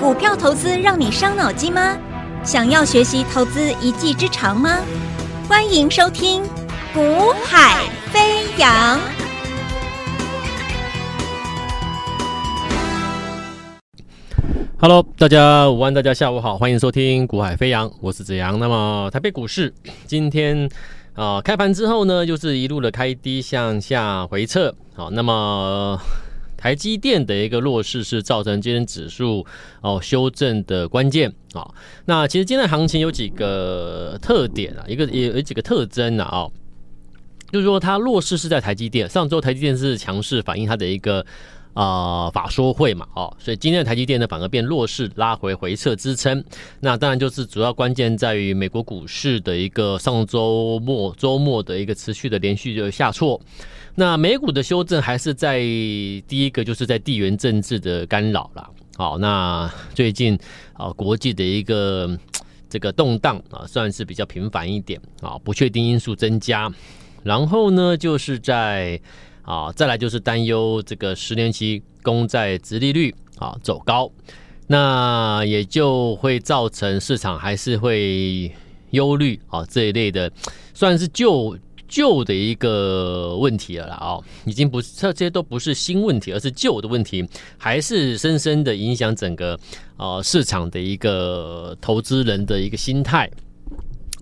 股票投资让你伤脑筋吗？想要学习投资一技之长吗？欢迎收听《股海飞扬》。Hello，大家午安，大家下午好，欢迎收听《股海飞扬》，我是子阳。那么台北股市今天啊、呃、开盘之后呢，就是一路的开低向下回撤。好，那么。台积电的一个弱势是造成今天指数哦修正的关键啊。那其实今天的行情有几个特点啊，一个也有几个特征啊。就是说它弱势是在台积电，上周台积电是强势反映它的一个啊、法说会嘛，哦，所以今天的台积电呢反而变弱势，拉回回撤支撑。那当然就是主要关键在于美国股市的一个上周末周末的一个持续的连续的下挫。那美股的修正还是在第一个，就是在地缘政治的干扰了。好，那最近啊，国际的一个 这个动荡啊，算是比较频繁一点啊，不确定因素增加。然后呢，就是在啊，再来就是担忧这个十年期公债殖利率啊走高，那也就会造成市场还是会忧虑啊这一类的，算是旧。旧的一个问题了啦，啊，已经不是这些都不是新问题，而是旧的问题，还是深深的影响整个呃市场的一个投资人的一个心态。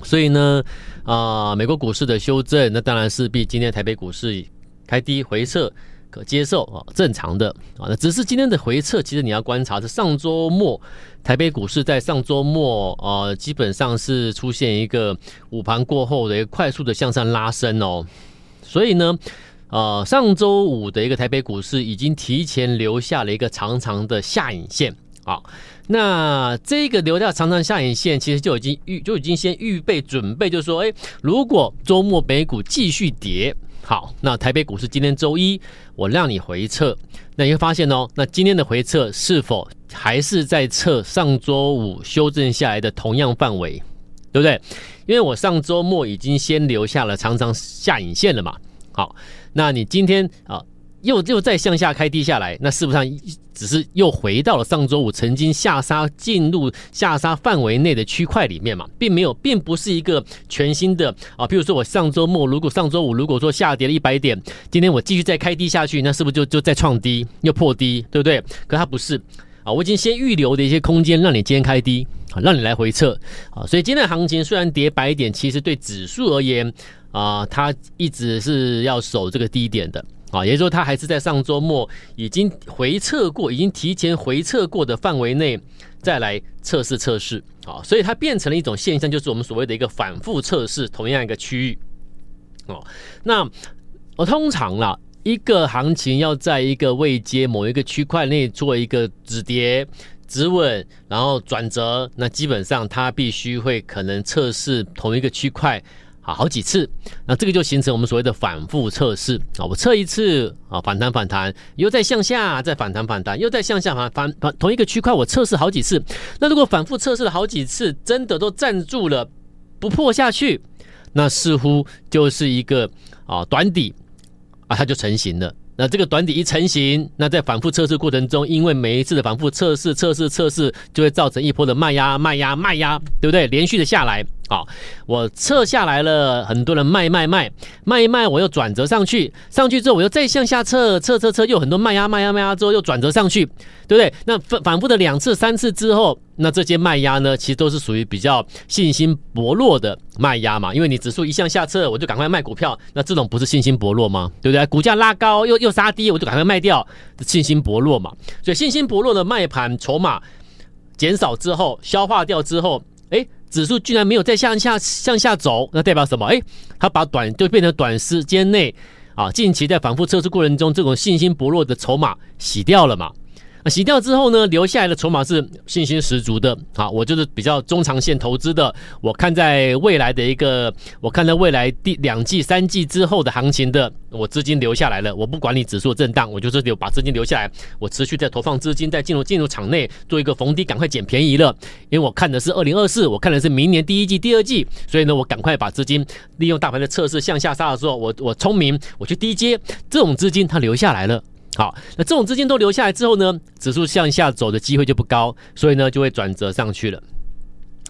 所以呢，啊、美国股市的修正，那当然势必今天台北股市开低回撤。可接受啊，正常的啊，那只是今天的回撤，其实你要观察是上周末台北股市在上周末啊，基本上是出现一个午盘过后的一个快速的向上拉升哦，所以呢，呃，上周五的一个台北股市已经提前留下了一个长长的下影线啊，那这个留下长长下影线，其实就已经预就已经先预备准备，就是说，哎，如果周末美股继续跌。好，那台北股市今天周一，我让你回测，那你会发现哦，那今天的回测是否还是在测上周五修正下来的同样范围，对不对？因为我上周末已经先留下了长长下影线了嘛。好，那你今天啊。又又再向下开低下来，那是不是只是又回到了上周五曾经下杀进入下杀范围内的区块里面嘛，并没有，并不是一个全新的啊。比如说我上周末如果上周五如果说下跌了一百点，今天我继续再开低下去，那是不是就就再创低又破低，对不对？可它不是啊，我已经先预留的一些空间让你今天开低啊，让你来回撤啊。所以今天的行情虽然跌百点，其实对指数而言啊，它一直是要守这个低点的。啊，也就是说，它还是在上周末已经回测过，已经提前回测过的范围内再来测试测试。啊，所以它变成了一种现象，就是我们所谓的一个反复测试同样一个区域。哦，那我通常啦，一个行情要在一个位阶某一个区块内做一个止跌止稳，然后转折，那基本上它必须会可能测试同一个区块。好好几次，那这个就形成我们所谓的反复测试啊。我测一次啊，反弹反弹，又再向下，再反弹反弹，又再向下反反反，同一个区块我测试好几次。那如果反复测试了好几次，真的都站住了，不破下去，那似乎就是一个啊短底啊，它就成型了。那这个短底一成型，那在反复测试过程中，因为每一次的反复测试、测试、测试，就会造成一波的卖压、卖压、卖压，对不对？连续的下来，好，我测下来了，很多人卖卖卖，卖一卖，我又转折上去，上去之后我又再向下测，测测测，又很多卖压、卖压、卖压之后又转折上去，对不对？那反反复的两次、三次之后。那这些卖压呢，其实都是属于比较信心薄弱的卖压嘛，因为你指数一向下撤，我就赶快卖股票，那这种不是信心薄弱吗？对不对？股价拉高又又杀低，我就赶快卖掉，信心薄弱嘛。所以信心薄弱的卖盘筹码减少之后，消化掉之后，指数居然没有再向下向下走，那代表什么？哎，它把短就变成短时间内啊，近期在反复测试过程中，这种信心薄弱的筹码洗掉了嘛。那洗掉之后呢，留下来的筹码是信心十足的。好，我就是比较中长线投资的。我看在未来的一个，我看在未来第两季、三季之后的行情的，我资金留下来了。我不管你指数震荡，我就是留把资金留下来。我持续在投放资金，在进入进入场内做一个逢低赶快捡便宜了。因为我看的是二零二四，我看的是明年第一季、第二季，所以呢，我赶快把资金利用大盘的测试向下杀的时候，我我聪明，我去低接这种资金，它留下来了。好，那这种资金都留下来之后呢，指数向下走的机会就不高，所以呢就会转折上去了。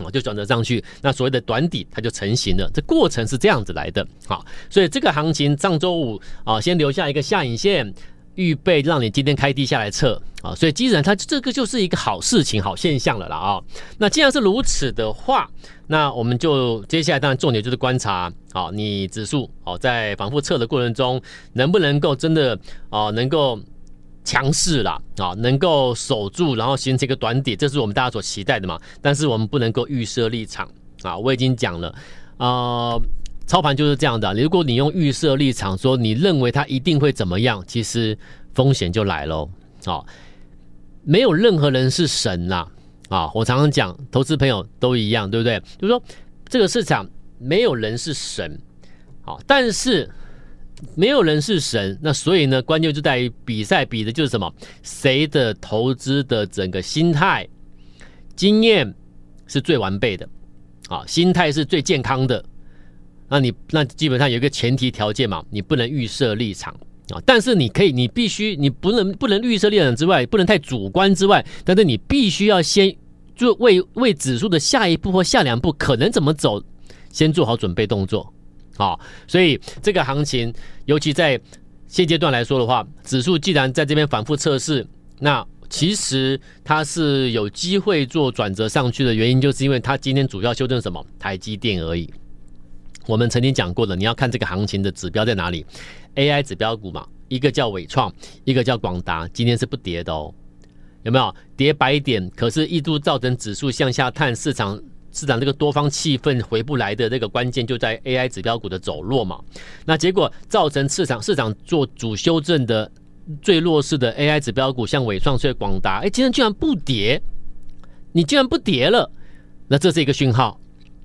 哦，就转折上去，那所谓的短底它就成型了。这过程是这样子来的。好，所以这个行情上周五啊，先留下一个下影线，预备让你今天开低下来测啊。所以基本上它这个就是一个好事情、好现象了啦啊。那既然是如此的话，那我们就接下来当然重点就是观察啊，你指数哦在反复测的过程中，能不能够真的啊能够。强势啦，啊，能够守住，然后形成一个短底，这是我们大家所期待的嘛。但是我们不能够预设立场啊，我已经讲了，呃，操盘就是这样的。如果你用预设立场说你认为它一定会怎么样，其实风险就来喽。啊，没有任何人是神呐，啊我常常讲，投资朋友都一样，对不对？就是说这个市场没有人是神，好，但是。没有人是神，那所以呢，关键就在于比赛比的就是什么？谁的投资的整个心态、经验是最完备的，啊，心态是最健康的。那你那基本上有一个前提条件嘛，你不能预设立场啊，但是你可以，你必须，你不能不能预设立场之外，不能太主观之外，但是你必须要先就为为指数的下一步或下两步可能怎么走，先做好准备动作。好，所以这个行情，尤其在现阶段来说的话，指数既然在这边反复测试，那其实它是有机会做转折上去的原因，就是因为它今天主要修正什么？台积电而已。我们曾经讲过的，你要看这个行情的指标在哪里？AI 指标股嘛，一个叫纬创，一个叫广达，今天是不跌的哦，有没有？跌百点，可是一度造成指数向下探，市场。市场这个多方气氛回不来的这个关键就在 AI 指标股的走弱嘛，那结果造成市场市场做主修正的最弱势的 AI 指标股，像伟创、穗广达，哎，今天居然不跌，你居然不跌了，那这是一个讯号。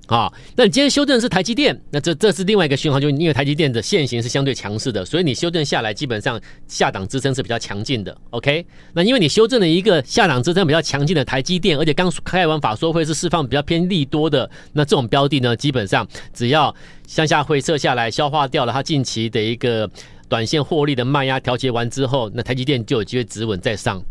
啊，那你今天修正的是台积电，那这这是另外一个讯号，就因为台积电的线型是相对强势的，所以你修正下来，基本上下档支撑是比较强劲的。OK，那因为你修正了一个下档支撑比较强劲的台积电，而且刚开完法说会是释放比较偏利多的，那这种标的呢，基本上只要向下回撤下来，消化掉了它近期的一个短线获利的卖压调节完之后，那台积电就有机会止稳再上。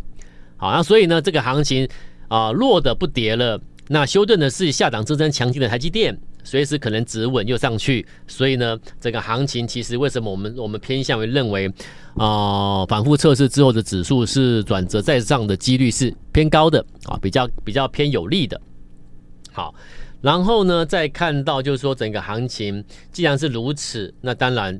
好，那所以呢，这个行情啊，弱的不跌了。那修顿呢是下档支撑强劲的台积电，随时可能止稳又上去，所以呢，这个行情其实为什么我们我们偏向于认为，啊、反复测试之后的指数是转折再上的几率是偏高的啊，比较比较偏有利的。好，然后呢，再看到就是说整个行情既然是如此，那当然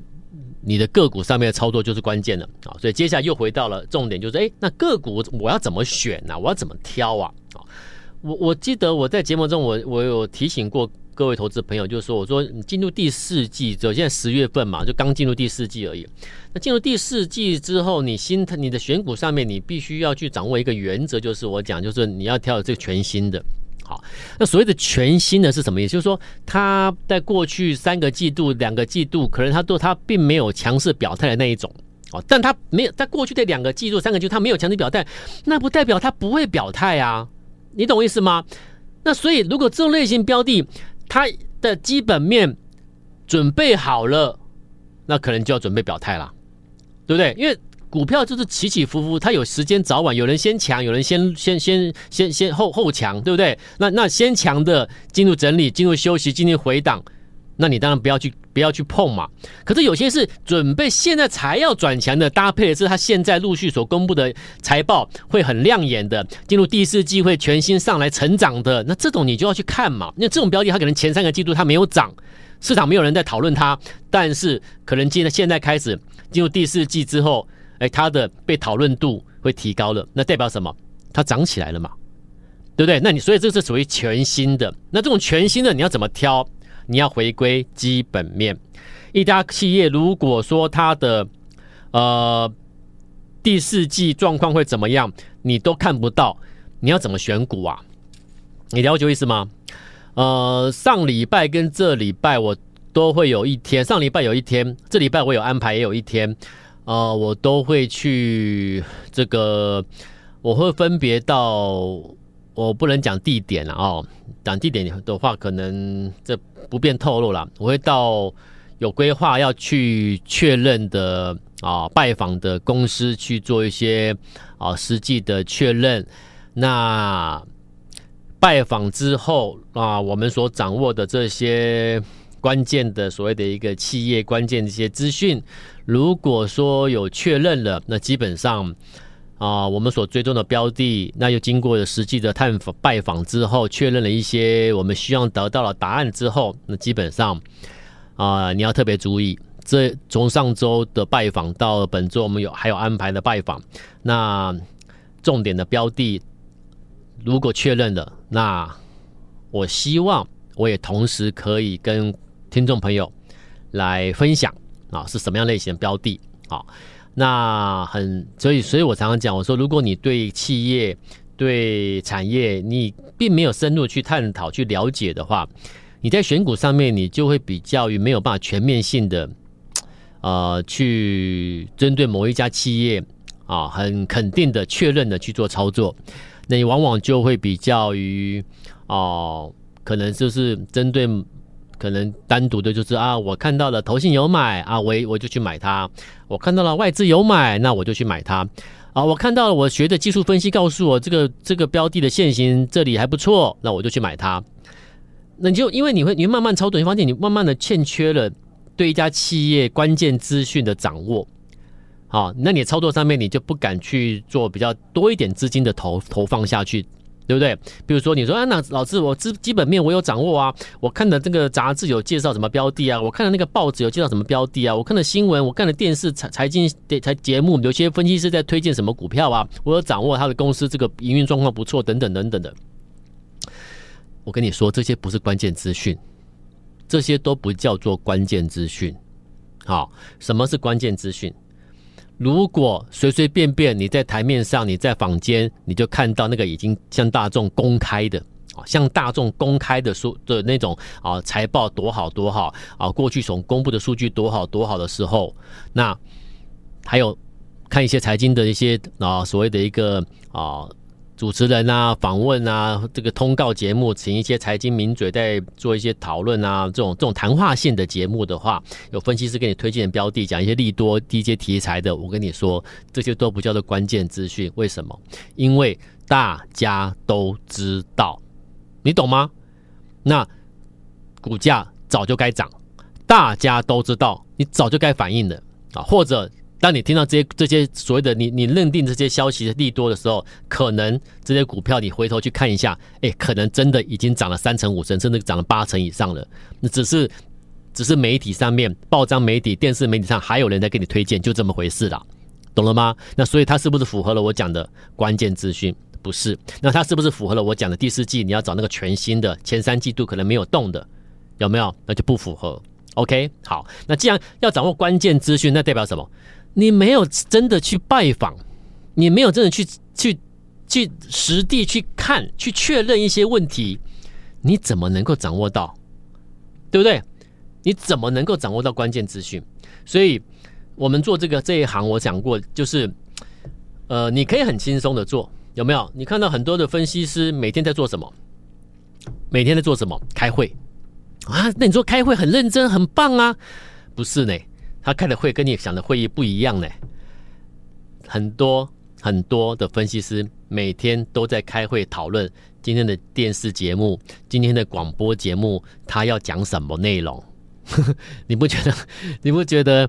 你的个股上面的操作就是关键了啊，所以接下来又回到了重点，就是哎，那个股我要怎么选呢、我要怎么挑啊？我我记得我在节目中我，我有提醒过各位投资朋友，就是说，我说你进入第四季，就现在十月份嘛，就刚进入第四季而已。那进入第四季之后，你心态、你的选股上面，你必须要去掌握一个原则，就是我讲，就是你要挑这个全新的。好，那所谓的全新的是什么意思？就是说，它在过去三个季度、两个季度，可能它都它并没有强势表态的那一种。哦，但它没有在过去的两个季度、三个季度，它没有强势表态，那不代表它不会表态啊。你懂意思吗？那所以，如果这种类型标的，它的基本面准备好了，那可能就要准备表态了，对不对？因为股票就是起起伏伏，它有时间早晚，有人先强，有人先先先先先后后强，对不对？那那先强的进入整理，进入休息，进入回档。那你当然不要去不要去碰嘛。可是有些是准备现在才要转强的，搭配的是他现在陆续所公布的财报会很亮眼的，进入第四季会全新上来成长的，那这种你就要去看嘛。那这种标的它可能前三个季度它没有涨，市场没有人在讨论它，但是可能现在现在开始进入第四季之后，哎，它的被讨论度会提高了，那代表什么？它涨起来了嘛，对不对？那你所以这是属于全新的，那这种全新的你要怎么挑？你要回归基本面，一家企业如果说它的呃第四季状况会怎么样，你都看不到，你要怎么选股啊？你了解我意思吗？呃，上礼拜跟这礼拜我都会有一天，上礼拜有一天，这礼拜我有安排也有一天，呃，我都会去这个，我会分别到。我不能讲地点了哦，讲地点的话，可能这不便透露了。我会到有规划要去确认的啊，拜访的公司去做一些啊实际的确认。那拜访之后啊，我们所掌握的这些关键的所谓的一个企业关键的一些资讯，如果说有确认了，那基本上啊，我们所追踪的标的，那又经过了实际的探访拜访之后，确认了一些我们希望得到了答案之后，那基本上。啊，你要特别注意，这从上周的拜访到本周，我们有还有安排的拜访。那重点的标的，如果确认了，那我希望我也同时可以跟听众朋友来分享啊，是什么样类型的标的啊？那很，所以，所以我常常讲，我说，如果你对企业、对产业，你并没有深入去探讨、去了解的话，你在选股上面，你就会比较于没有办法全面性的，呃，去针对某一家企业啊，很肯定的、确认的去做操作。那你往往就会比较于哦、可能就是针对可能单独的，就是啊，我看到了投信有买啊，我我就去买它；我看到了外资有买，那我就去买它。啊，我看到了，我学的技术分析告诉我，这个这个标的的线型这里还不错，那我就去买它。那你就因为你会，你会慢慢操作，你发现你慢慢的欠缺了对一家企业关键资讯的掌握，好，那你操作上面你就不敢去做比较多一点资金的投投放下去，对不对？比如说你说啊，那老师我基基本面我有掌握啊，我看的这个杂志有介绍什么标的啊，我看的那个报纸有介绍什么标的啊，我看的新闻，我看的电视财财经电财节目，有些分析师在推荐什么股票啊，我有掌握他的公司这个营运状况不错，等等等等的。我跟你说，这些不是关键资讯，这些都不叫做关键资讯。好，什么是关键资讯？如果随随便便你在台面上，你在坊间，你就看到那个已经向大众公开的啊，向大众公开的数的那种啊财报多好多好啊，过去所公布的数据多好多好的时候，那还有看一些财经的一些啊所谓的一个啊。主持人啊，访问啊，这个通告节目，请一些财经名嘴在做一些讨论啊，这种这种谈话性的节目的话，有分析师给你推荐的标的，讲一些利多、低阶题材的，我跟你说，这些都不叫做关键资讯。为什么？因为大家都知道，你懂吗？那股价早就该涨，大家都知道，你早就该反应的啊，或者。当你听到这些这些所谓的你你认定这些消息的利多的时候，可能这些股票你回头去看一下，哎，可能真的已经涨了三成五成，甚至涨了八成以上了。那只是只是媒体上面、报章媒体、电视媒体上还有人在给你推荐，就这么回事了，懂了吗？那所以它是不是符合了我讲的关键资讯？不是。那它是不是符合了我讲的第四季你要找那个全新的前三季度可能没有动的，有没有？那就不符合。OK，好。那既然要掌握关键资讯，那代表什么？你没有真的去拜访，你没有真的去去去实地去看，去确认一些问题，你怎么能够掌握到？对不对？你怎么能够掌握到关键资讯？所以，我们做这个这一行，我讲过，就是，呃，你可以很轻松的做，有没有？你看到很多的分析师每天在做什么？每天在做什么？开会啊？那你说开会很认真，很棒啊？不是呢。他开的会跟你想的会议不一样呢，很多很多的分析师每天都在开会讨论今天的电视节目、今天的广播节目，他要讲什么内容？你不觉得？你不觉得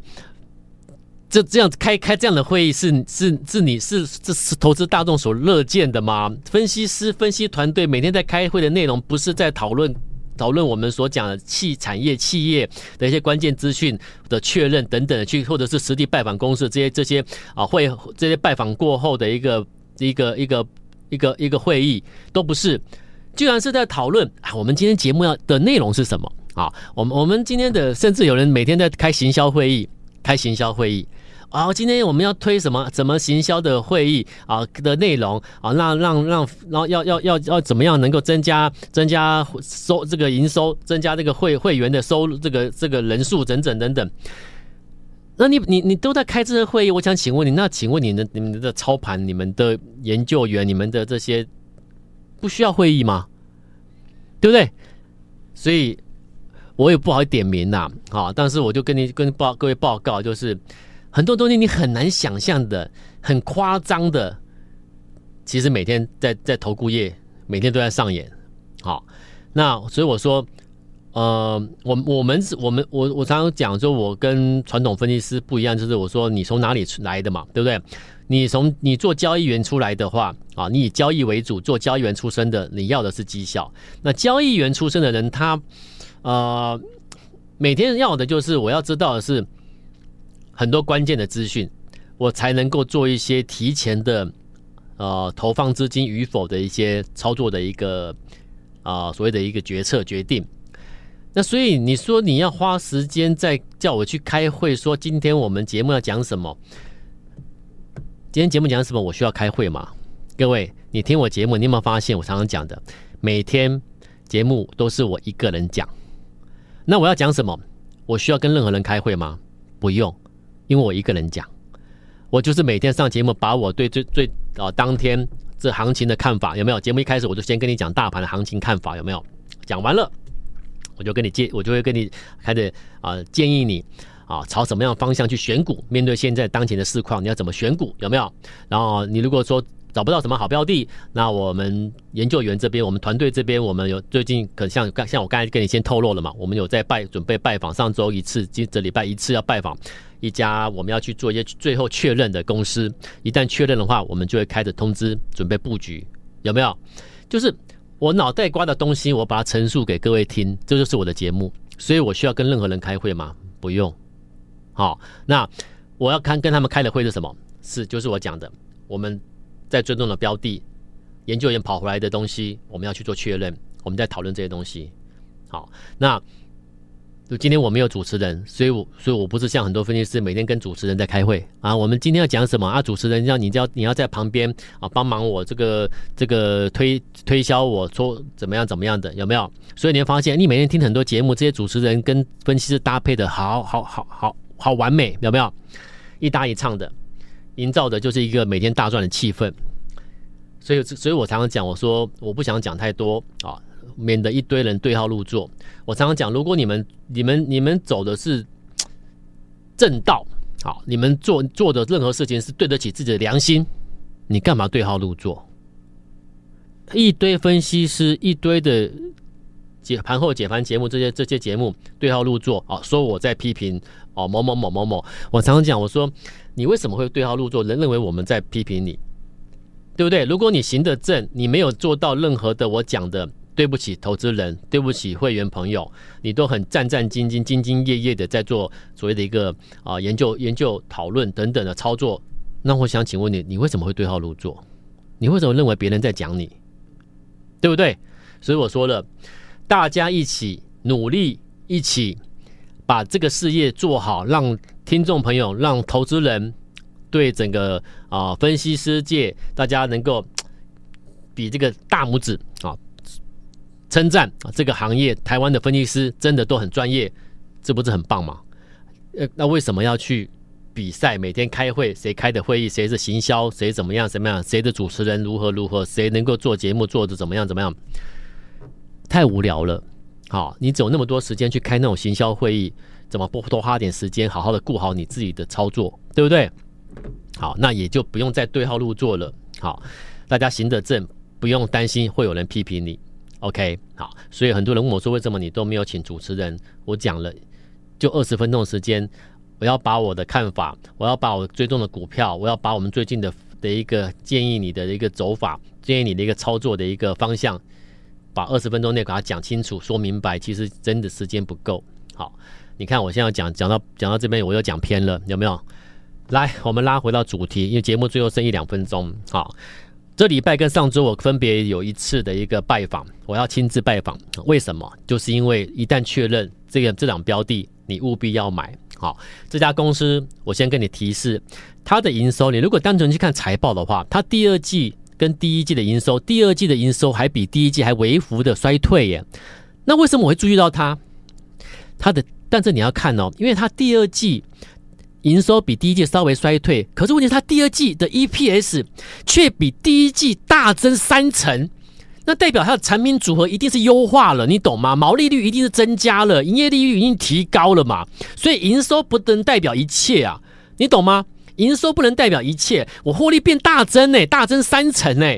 这这样开开这样的会议是是是你是这是投资大众所乐见的吗？分析师、分析团队每天在开会的内容，不是在讨论。讨论我们所讲的企产业企业的一些关键资讯的确认等等，去或者是实地拜访公司这些这些啊会这些拜访过后的一个一个一个一个一个会议都不是，居然是在讨论啊我们今天节目要的内容是什么啊？我们我们今天的甚至有人每天在开行销会议，开行销会议。啊，今天我们要推什么？怎么行销的会议啊的内容啊？让让让，然后要要要要怎么样能够增加增加收这个营收，增加这个会会员的收入，这个这个人数等等等等。那你你你都在开这个会议，我想请问你，那请问你的你们的操盘、你们的研究员、你们的这些不需要会议吗？对不对？所以。我也不好点名呐，啊，但是我就跟你跟报各位报告，就是很多东西你很难想象的，很夸张的，其实每天在在投顾业每天都在上演，好，那所以我说，呃，我我们我们我我常常讲，说我跟传统分析师不一样，就是我说你从哪里来的嘛，对不对？你从你做交易员出来的话啊，你以交易为主，做交易员出身的，你要的是绩效。那交易员出身的人，他。呃，每天要的就是我要知道的是很多关键的资讯，我才能够做一些提前的呃投放资金与否的一些操作的一个啊、所谓的一个决策决定。那所以你说你要花时间再叫我去开会，说今天我们节目要讲什么？今天节目讲什么？我需要开会吗？各位，你听我节目，你有没有发现我常常讲的，每天节目都是我一个人讲。那我要讲什么？我需要跟任何人开会吗？不用，因为我一个人讲。我就是每天上节目，把我对最最啊、呃、当天这行情的看法有没有？节目一开始我就先跟你讲大盘的行情看法有没有？讲完了，我就跟你建，我就会跟你开始啊、建议你啊朝什么样的方向去选股。面对现在当前的市况，你要怎么选股？有没有？然后你如果说。找不到什么好标的，那我们研究员这边，我们团队这边，我们有最近可像像我刚才跟你先透露了嘛，我们有在拜准备拜访，上周一次，今这礼拜一次要拜访一家我们要去做一些最后确认的公司，一旦确认的话，我们就会开始通知准备布局，有没有？就是我脑袋瓜的东西，我把它陈述给各位听，这就是我的节目，所以我需要跟任何人开会吗？不用。好，那我要看跟他们开的会是什么？是就是我讲的，我们。在追踪的标的，研究员跑回来的东西，我们要去做确认。我们在讨论这些东西。好，那就今天我没有主持人，所以我所以我不是像很多分析师每天跟主持人在开会啊。我们今天要讲什么啊？主持人要你要你要在旁边啊，帮忙我这个这个推推销，我说怎么样怎么样的有没有？所以你会发现，你每天听很多节目，这些主持人跟分析师搭配的好好好好好完美，有没有？一搭一唱的。营造的就是一个每天大赚的气氛，所以，所以我常常讲，我说我不想讲太多啊，免得一堆人对号入座。我常常讲，如果你们、你们、你们走的是正道，好，你们做做的任何事情是对得起自己的良心，你干嘛对号入座？一堆分析师，一堆的解盘后解盘节目，这些这些节目对号入座啊，说我在批评哦某某某某某。我常常讲，我说。你为什么会对号入座？人认为我们在批评你，对不对？如果你行得正，你没有做到任何的我讲的，对不起投资人，对不起会员朋友，你都很战战兢兢、兢兢业业的在做所谓的一个啊、研究、研究讨论等等的操作，那我想请问你，你为什么会对号入座？你为什么认为别人在讲你？对不对？所以我说了，大家一起努力，一起把这个事业做好，让。听众朋友，让投资人对整个啊、分析师界，大家能够比这个大拇指啊，称赞啊这个行业台湾的分析师真的都很专业，这不是很棒吗？呃，那为什么要去比赛？每天开会，谁开的会议，谁是行销，谁怎么样怎么样，谁的主持人如何如何，谁能够做节目做的怎么样怎么样？太无聊了。好，你只有那么多时间去开那种行销会议。怎么不多花点时间，好好的顾好你自己的操作，对不对？好，那也就不用再对号入座了。好，大家行得正，不用担心会有人批评你。OK，好，所以很多人问我说，为什么你都没有请主持人？我讲了，就二十分钟的时间，我要把我的看法，我要把我追踪的股票，我要把我们最近的的一个建议你的一个走法，建议你的一个操作的一个方向，把二十分钟内把它讲清楚、说明白。其实真的时间不够。好。你看，我现在讲讲到讲到这边，我又讲偏了，有没有？来，我们拉回到主题，因为节目最后剩一两分钟。好，这礼拜跟上周我分别有一次的一个拜访，我要亲自拜访。为什么？就是因为一旦确认这个这档标的，你务必要买。好，这家公司我先跟你提示，它的营收，你如果单纯去看财报的话，它第二季跟第一季的营收，第二季的营收还比第一季还微幅的衰退耶。那为什么我会注意到它？它的但是你要看哦，因为它第二季营收比第一季稍微衰退，可是问题是它第二季的 EPS 却比第一季大增三成。那代表它的产品组合一定是优化了，你懂吗？毛利率一定是增加了，营业利率已经提高了嘛。所以营收不能代表一切啊，你懂吗？营收不能代表一切，我获利变大增呢，大增三成呢。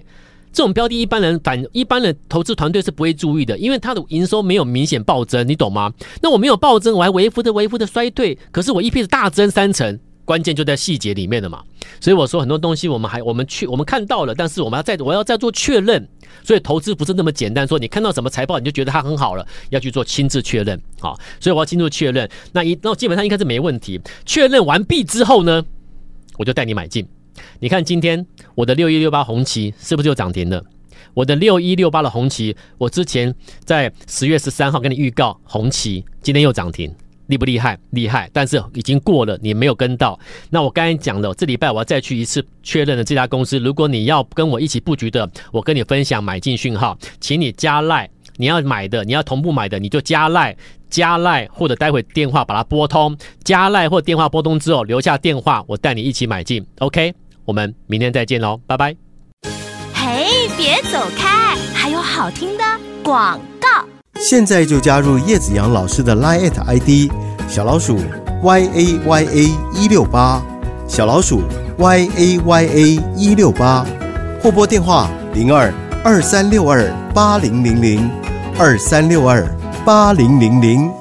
这种标的，一般人反一般的投资团队是不会注意的，因为它的营收没有明显暴增，你懂吗？那我没有暴增，我还微幅的微幅的衰退，可是我 EPS 大增三成，关键就在细节里面了嘛。所以我说很多东西我们还我们去我们看到了，但是我们要再我要再做确认。所以投资不是那么简单，说你看到什么财报你就觉得它很好了，要去做亲自确认。好，所以我要亲自确认，那一那基本上应该是没问题。确认完毕之后呢，我就带你买进。你看今天我的六一六八红旗是不是就涨停了？我的六一六八的红旗，我之前在十月十三号跟你预告红旗，今天又涨停，厉不厉害？厉害！但是已经过了，你没有跟到。那我刚才讲了，这礼拜我要再去一次确认的这家公司。如果你要跟我一起布局的，我跟你分享买进讯号，请你加赖。你要买的，你要同步买的，你就加赖。加赖或者待会电话把它拨通，加赖或电话拨通之后留下电话，我带你一起买进。OK，我们明天再见喽，拜拜。嘿，别走开，还有好听的广告。现在就加入叶子阳老师的 Line ID 小老鼠 Y A Y A 一六八，小老鼠 Y A Y A 一六八，或拨电话零二二三六二八零零零二三六二。八零零零。